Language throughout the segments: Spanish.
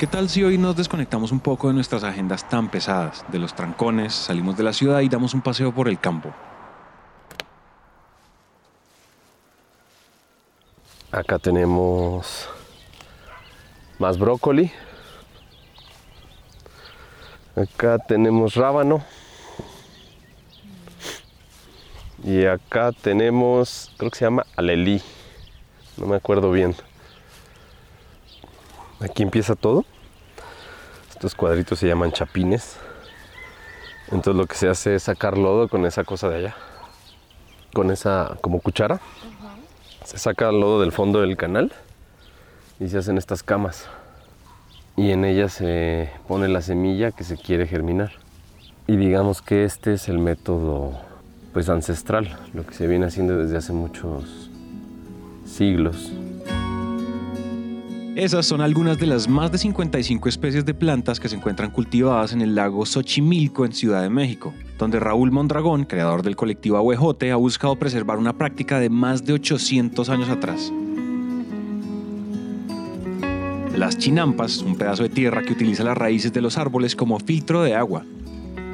¿Qué tal si hoy nos desconectamos un poco de nuestras agendas tan pesadas, de los trancones, salimos de la ciudad y damos un paseo por el campo? Acá tenemos más brócoli. Acá tenemos rábano. Y acá tenemos, creo que se llama alelí. No me acuerdo bien. Aquí empieza todo. Estos cuadritos se llaman chapines. Entonces lo que se hace es sacar lodo con esa cosa de allá. Con esa como cuchara. Se saca el lodo del fondo del canal y se hacen estas camas. Y en ellas se pone la semilla que se quiere germinar. Y digamos que este es el método pues ancestral, lo que se viene haciendo desde hace muchos siglos. Esas son algunas de las más de 55 especies de plantas que se encuentran cultivadas en el lago Xochimilco en Ciudad de México, donde Raúl Mondragón, creador del colectivo Ahuejote, ha buscado preservar una práctica de más de 800 años atrás. Las chinampas, un pedazo de tierra que utiliza las raíces de los árboles como filtro de agua,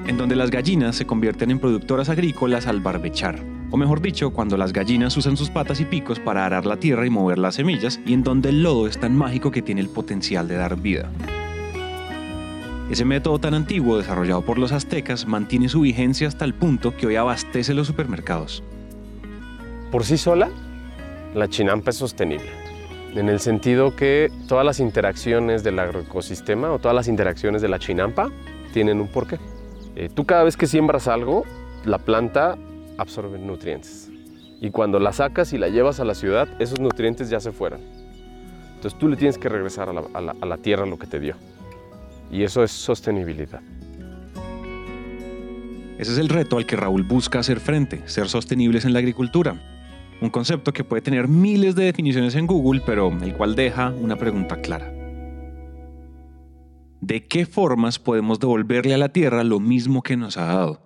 en donde las gallinas se convierten en productoras agrícolas al barbechar o mejor dicho, cuando las gallinas usan sus patas y picos para arar la tierra y mover las semillas, y en donde el lodo es tan mágico que tiene el potencial de dar vida. Ese método tan antiguo desarrollado por los aztecas mantiene su vigencia hasta el punto que hoy abastece los supermercados. Por sí sola, la chinampa es sostenible, en el sentido que todas las interacciones del agroecosistema o todas las interacciones de la chinampa tienen un porqué. Eh, tú cada vez que siembras algo, la planta absorben nutrientes. Y cuando la sacas y la llevas a la ciudad, esos nutrientes ya se fueron. Entonces tú le tienes que regresar a la, tierra lo que te dio. Y eso es sostenibilidad. Ese es el reto al que Raúl busca hacer frente, ser sostenibles en la agricultura. Un concepto que puede tener miles de definiciones en Google, pero el cual deja una pregunta clara. ¿De qué formas podemos devolverle a la tierra lo mismo que nos ha dado?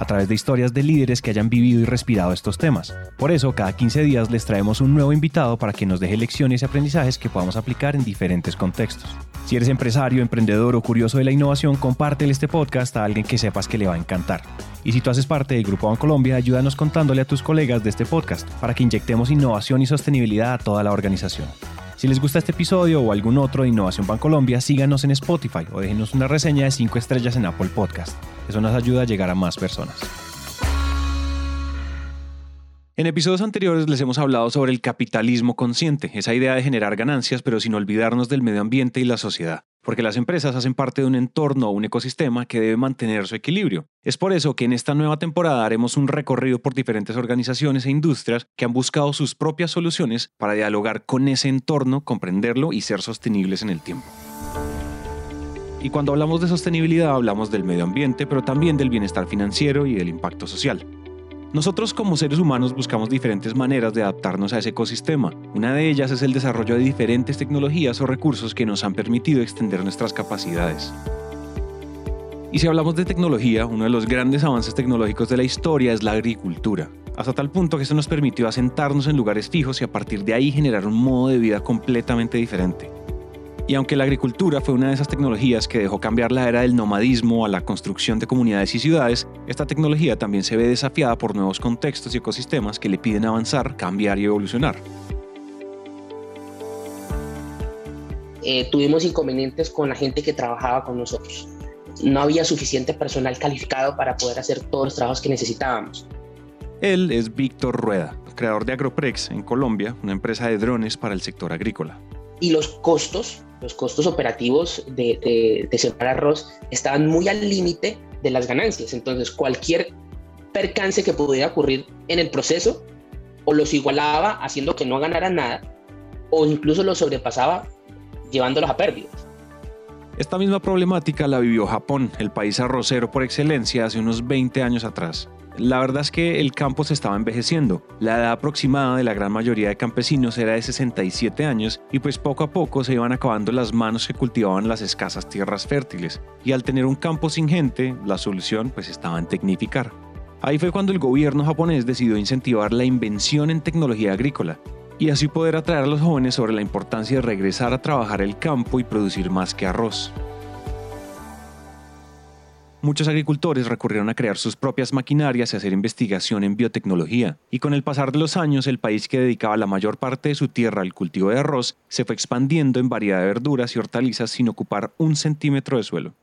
a través de historias de líderes que hayan vivido y respirado estos temas. Por eso, cada 15 días les traemos un nuevo invitado para que nos deje lecciones y aprendizajes que podamos aplicar en diferentes contextos. Si eres empresario, emprendedor o curioso de la innovación, compártele este podcast a alguien que sepas que le va a encantar. Y si tú haces parte del Grupo Bancolombia, ayúdanos contándole a tus colegas de este podcast para que inyectemos innovación y sostenibilidad a toda la organización. Si les gusta este episodio o algún otro de Innovación Bancolombia, síganos en Spotify o déjenos una reseña de 5 estrellas en Apple Podcast. Eso nos ayuda a llegar a más personas. En episodios anteriores les hemos hablado sobre el capitalismo consciente, esa idea de generar ganancias pero sin olvidarnos del medio ambiente y la sociedad porque las empresas hacen parte de un entorno o un ecosistema que debe mantener su equilibrio. Es por eso que en esta nueva temporada haremos un recorrido por diferentes organizaciones e industrias que han buscado sus propias soluciones para dialogar con ese entorno, comprenderlo y ser sostenibles en el tiempo. Y cuando hablamos de sostenibilidad hablamos del medio ambiente, pero también del bienestar financiero y del impacto social. Nosotros como seres humanos buscamos diferentes maneras de adaptarnos a ese ecosistema. Una de ellas es el desarrollo de diferentes tecnologías o recursos que nos han permitido extender nuestras capacidades. Y si hablamos de tecnología, uno de los grandes avances tecnológicos de la historia es la agricultura, hasta tal punto que esto nos permitió asentarnos en lugares fijos y a partir de ahí generar un modo de vida completamente diferente. Y aunque la agricultura fue una de esas tecnologías que dejó cambiar la era del nomadismo a la construcción de comunidades y ciudades, esta tecnología también se ve desafiada por nuevos contextos y ecosistemas que le piden avanzar, cambiar y evolucionar. Eh, tuvimos inconvenientes con la gente que trabajaba con nosotros. No había suficiente personal calificado para poder hacer todos los trabajos que necesitábamos. Él es Víctor Rueda, creador de Agroprex en Colombia, una empresa de drones para el sector agrícola. Y los costos los costos operativos de, de, sembrar arroz estaban muy al límite de las ganancias. Entonces, cualquier percance que pudiera ocurrir en el proceso o los igualaba haciendo que no ganaran nada o incluso los sobrepasaba llevándolos a pérdidas. Esta misma problemática la vivió Japón, el país arrocero por excelencia, hace unos 20 años atrás. La verdad es que el campo se estaba envejeciendo. La edad aproximada de la gran mayoría de campesinos era de 67 años y pues poco a poco se iban acabando las manos que cultivaban las escasas tierras fértiles. Y al tener un campo sin gente, la solución pues estaba en tecnificar. Ahí fue cuando el gobierno japonés decidió incentivar la invención en tecnología agrícola y así poder atraer a los jóvenes sobre la importancia de regresar a trabajar el campo y producir más que arroz muchos agricultores recurrieron a crear sus propias maquinarias y hacer investigación en biotecnología. Y con el pasar de los años, el país que dedicaba la mayor parte de su tierra al cultivo de arroz se fue expandiendo en variedad de verduras y hortalizas sin ocupar un centímetro de suelo.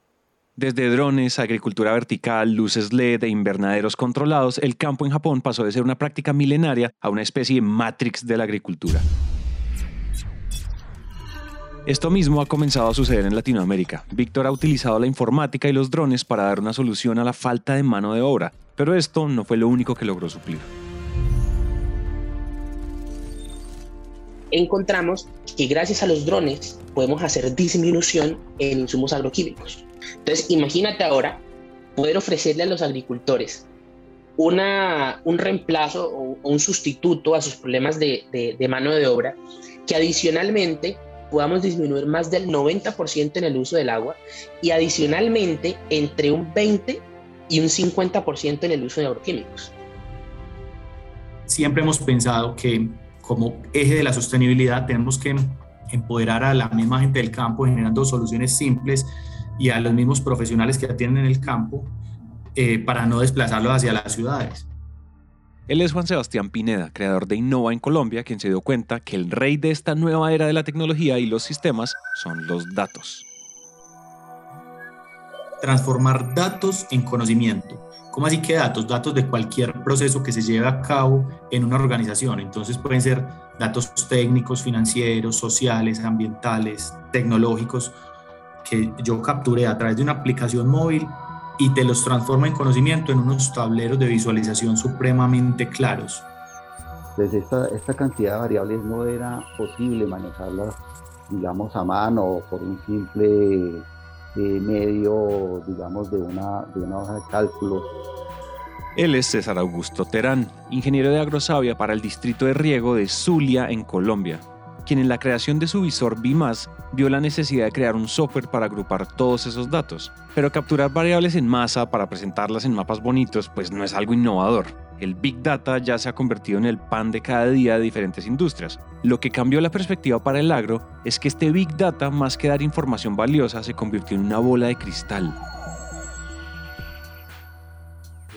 Desde drones, agricultura vertical, luces LED e invernaderos controlados, el campo en Japón pasó de ser una práctica milenaria a una especie de matrix de la agricultura. Esto mismo ha comenzado a suceder en Latinoamérica. Víctor ha utilizado la informática y los drones para dar una solución a la falta de mano de obra, pero esto no fue lo único que logró suplir. Encontramos que gracias a los drones podemos hacer disminución en insumos agroquímicos. Entonces, imagínate ahora poder ofrecerle a los agricultores una, un reemplazo o un sustituto a sus problemas de, mano de obra que adicionalmente podamos disminuir más del 90% en el uso del agua y adicionalmente entre un 20 y un 50% en el uso de agroquímicos. Siempre hemos pensado que como eje de la sostenibilidad tenemos que empoderar a la misma gente del campo generando soluciones simples y a los mismos profesionales que atienden en el campo eh, para no desplazarlos hacia las ciudades. Él es Juan Sebastián Pineda, creador de Innova en Colombia, quien se dio cuenta que el rey de esta nueva era de la tecnología y los sistemas son los datos. Transformar datos en conocimiento. ¿Cómo así que datos? Datos de cualquier proceso que se lleve a cabo en una organización. Entonces pueden ser datos técnicos, financieros, sociales, ambientales, tecnológicos, que yo capture a través de una aplicación móvil y te los transforma en conocimiento en unos tableros de visualización supremamente claros. Desde esta, esta cantidad de variables no era posible manejarlas, digamos, a mano o por un simple eh, medio, digamos, de una, de una hoja de cálculo. Él es César Augusto Terán, ingeniero de agrosavia para el distrito de riego de Zulia, en Colombia quien en la creación de su visor BIMAS vio la necesidad de crear un software para agrupar todos esos datos. Pero capturar variables en masa para presentarlas en mapas bonitos pues no es algo innovador. El Big Data ya se ha convertido en el pan de cada día de diferentes industrias. Lo que cambió la perspectiva para el agro es que este Big Data, más que dar información valiosa, se convirtió en una bola de cristal.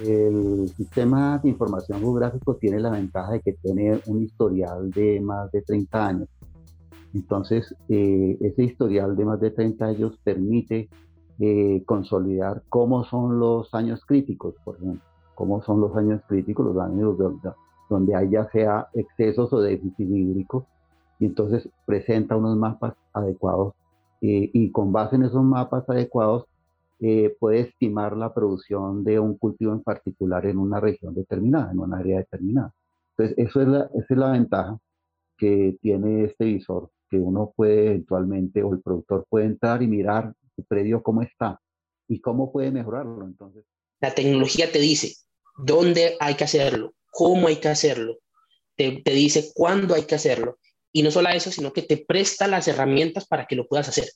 El sistema de información geográfico tiene la ventaja de que tiene un historial de más de 30 años. Entonces, eh, ese historial de más de 30 años permite eh, consolidar cómo son los años críticos, por ejemplo, cómo son los años críticos, los años donde, donde hay ya sea excesos o déficit hídrico, y entonces presenta unos mapas adecuados eh, y con base en esos mapas adecuados puede estimar la producción de un cultivo en particular en una región determinada, en un área determinada. Entonces, eso es la, esa es la ventaja que tiene este visor que uno puede eventualmente o el productor puede entrar y mirar su predio cómo está y cómo puede mejorarlo. Entonces, la tecnología te dice dónde hay que hacerlo, cómo hay que hacerlo, te, te dice cuándo hay que hacerlo. Y no solo eso, sino que te presta las herramientas para que lo puedas hacer.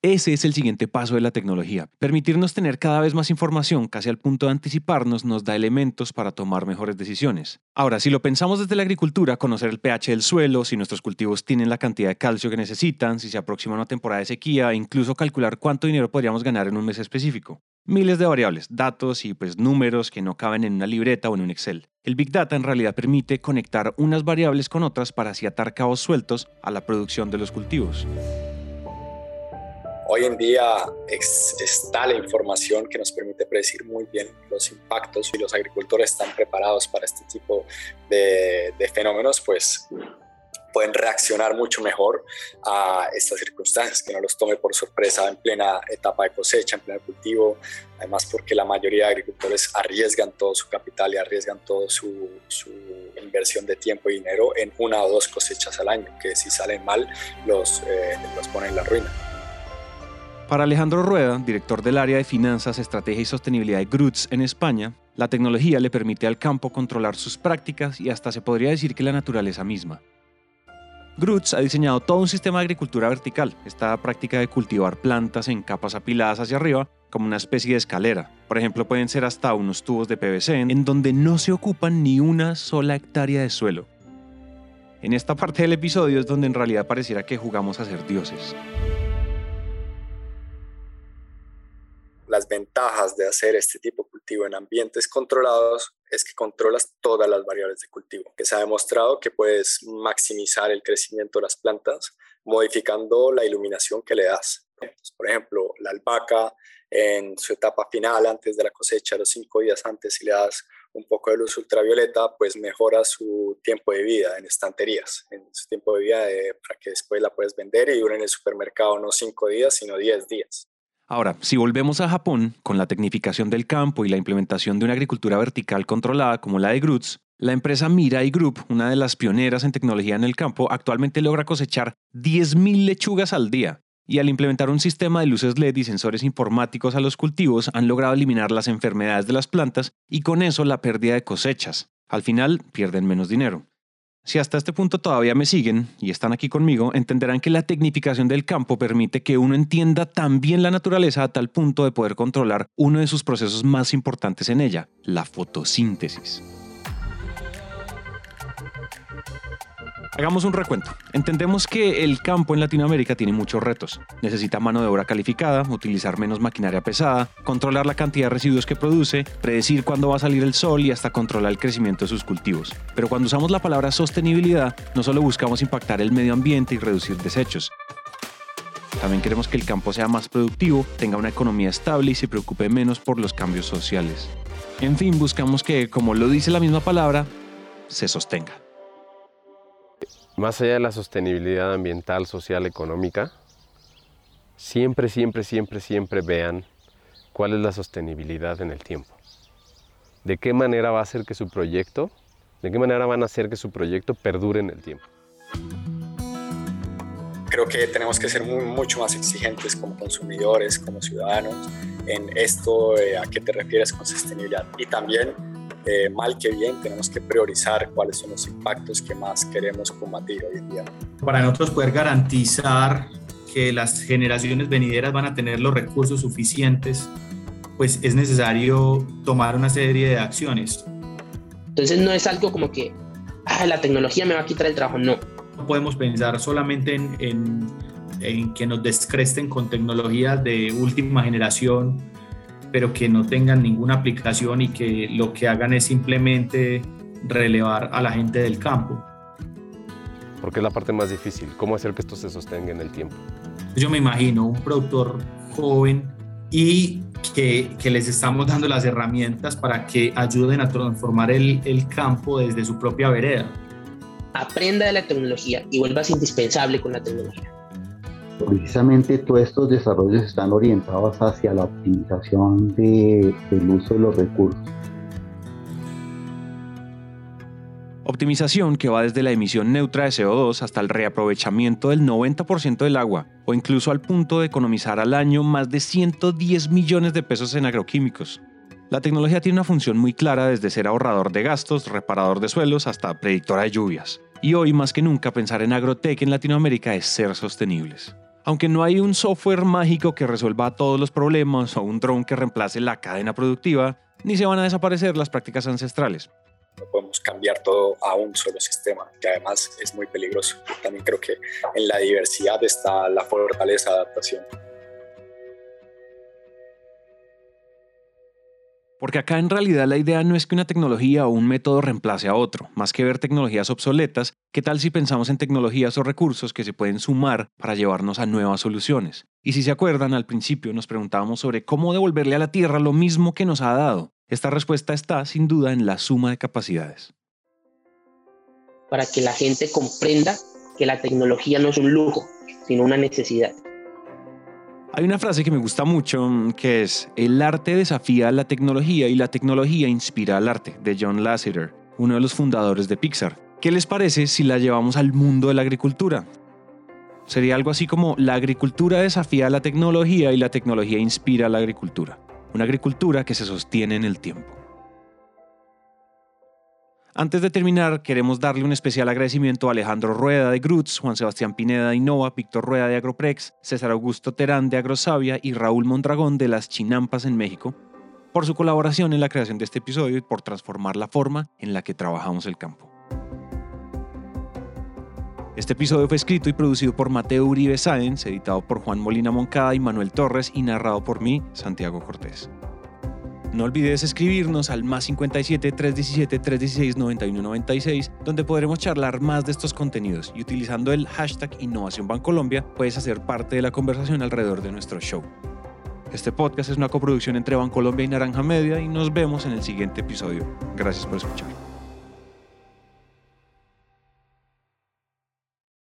Ese es el siguiente paso de la tecnología. Permitirnos tener cada vez más información casi al punto de anticiparnos nos da elementos para tomar mejores decisiones. Ahora, si lo pensamos desde la agricultura, conocer el pH del suelo, si nuestros cultivos tienen la cantidad de calcio que necesitan, si se aproxima una temporada de sequía, e incluso calcular cuánto dinero podríamos ganar en un mes específico. Miles de variables, datos y pues números que no caben en una libreta o en un Excel. El Big Data en realidad permite conectar unas variables con otras para así atar cabos sueltos a la producción de los cultivos. Hoy en día está la información que nos permite predecir muy bien los impactos y los agricultores están preparados para este tipo de, fenómenos, pues pueden reaccionar mucho mejor a estas circunstancias, que no los tome por sorpresa en plena etapa de cosecha, en pleno cultivo, además porque la mayoría de agricultores arriesgan todo su capital y arriesgan toda su, inversión de tiempo y dinero en una o dos cosechas al año, que si salen mal los, eh, los ponen en la ruina. Para Alejandro Rueda, director del área de Finanzas, Estrategia y Sostenibilidad de Groots en España, la tecnología le permite al campo controlar sus prácticas y hasta se podría decir que la naturaleza misma. Groots ha diseñado todo un sistema de agricultura vertical, esta práctica de cultivar plantas en capas apiladas hacia arriba como una especie de escalera. Por ejemplo, pueden ser hasta unos tubos de PVC en donde no se ocupan ni una sola hectárea de suelo. En esta parte del episodio es donde en realidad pareciera que jugamos a ser dioses. Ventajas de hacer este tipo de cultivo en ambientes controlados es que controlas todas las variables de cultivo. Que se ha demostrado que puedes maximizar el crecimiento de las plantas modificando la iluminación que le das. por ejemplo, la albahaca en su etapa final, antes de la cosecha, los cinco días antes, si le das un poco de luz ultravioleta, pues mejora su tiempo de vida en estanterías, en su tiempo de vida para que después la puedes vender y dure en el supermercado no cinco días, sino diez días. Ahora, si volvemos a Japón, con la tecnificación del campo y la implementación de una agricultura vertical controlada como la de Groots, la empresa Mirai Group, una de las pioneras en tecnología en el campo, actualmente logra cosechar 10.000 lechugas al día. Y al implementar un sistema de luces LED y sensores informáticos a los cultivos, han logrado eliminar las enfermedades de las plantas y con eso la pérdida de cosechas. Al final, pierden menos dinero. Si hasta este punto todavía me siguen y están aquí conmigo, entenderán que la tecnificación del campo permite que uno entienda también la naturaleza a tal punto de poder controlar uno de sus procesos más importantes en ella, la fotosíntesis. Hagamos un recuento. Entendemos que el campo en Latinoamérica tiene muchos retos. Necesita mano de obra calificada, utilizar menos maquinaria pesada, controlar la cantidad de residuos que produce, predecir cuándo va a salir el sol y hasta controlar el crecimiento de sus cultivos. Pero cuando usamos la palabra sostenibilidad, no solo buscamos impactar el medio ambiente y reducir desechos. También queremos que el campo sea más productivo, tenga una economía estable y se preocupe menos por los cambios sociales. En fin, buscamos que, como lo dice la misma palabra, se sostenga. Más allá de la sostenibilidad ambiental, social, económica, siempre, siempre, siempre, siempre vean cuál es la sostenibilidad en el tiempo. De qué manera va a hacer que su proyecto, de qué manera van a hacer que su proyecto perdure en el tiempo. Creo que tenemos que ser mucho más exigentes como consumidores, como ciudadanos, en esto a qué te refieres con sostenibilidad. Y también eh, mal que bien, tenemos que priorizar cuáles son los impactos que más queremos combatir hoy en día. Para nosotros poder garantizar que las generaciones venideras van a tener los recursos suficientes, pues es necesario tomar una serie de acciones. Entonces no es algo como que ah, la tecnología me va a quitar el trabajo, no. No podemos pensar solamente en, en, en que nos descresten con tecnologías de última generación pero que no tengan ninguna aplicación y que lo que hagan es simplemente relevar a la gente del campo. Porque es la parte más difícil, cómo hacer que esto se sostenga en el tiempo. Yo me imagino un productor joven y que, que, les estamos dando las herramientas para que ayuden a transformar el, el campo desde su propia vereda. Aprenda de la tecnología y vuelvas indispensable con la tecnología. Precisamente todos estos desarrollos están orientados hacia la optimización de, del uso de los recursos. Optimización que va desde la emisión neutra de CO2 hasta el reaprovechamiento del 90% del agua, o incluso al punto de economizar al año más de 110 millones de pesos en agroquímicos. La tecnología tiene una función muy clara desde ser ahorrador de gastos, reparador de suelos, hasta predictora de lluvias. Y hoy más que nunca pensar en agrotech en Latinoamérica es ser sostenibles. Aunque no hay un software mágico que resuelva todos los problemas o un dron que reemplace la cadena productiva, ni se van a desaparecer las prácticas ancestrales. No podemos cambiar todo a un solo sistema, que además es muy peligroso. También creo que en la diversidad está la fortaleza de adaptación. Porque acá en realidad la idea no es que una tecnología o un método reemplace a otro, más que ver tecnologías obsoletas, ¿qué tal si pensamos en tecnologías o recursos que se pueden sumar para llevarnos a nuevas soluciones? Y si se acuerdan, al principio nos preguntábamos sobre cómo devolverle a la Tierra lo mismo que nos ha dado. Esta respuesta está sin duda en la suma de capacidades. Para que la gente comprenda que la tecnología no es un lujo, sino una necesidad. Hay una frase que me gusta mucho que es, el arte desafía a la tecnología y la tecnología inspira al arte, de John Lasseter, uno de los fundadores de Pixar. ¿Qué les parece si la llevamos al mundo de la agricultura? Sería algo así como la agricultura desafía la tecnología y la tecnología inspira a la agricultura. Una agricultura que se sostiene en el tiempo. Antes de terminar, queremos darle un especial agradecimiento a Alejandro Rueda de Grutz, Juan Sebastián Pineda de Innova, Víctor Rueda de Agroprex, César Augusto Terán de Agrosavia y Raúl Mondragón de Las Chinampas en México por su colaboración en la creación de este episodio y por transformar la forma en la que trabajamos el campo. Este episodio fue escrito y producido por Mateo Uribe Sáenz, editado por Juan Molina Moncada y Manuel Torres y narrado por mí, Santiago Cortés. No olvides escribirnos al más 57 317 316 9196, donde podremos charlar más de estos contenidos y utilizando el hashtag Innovación Bancolombia puedes hacer parte de la conversación alrededor de nuestro show. Este podcast es una coproducción entre Bancolombia y Naranja Media y nos vemos en el siguiente episodio. Gracias por escuchar.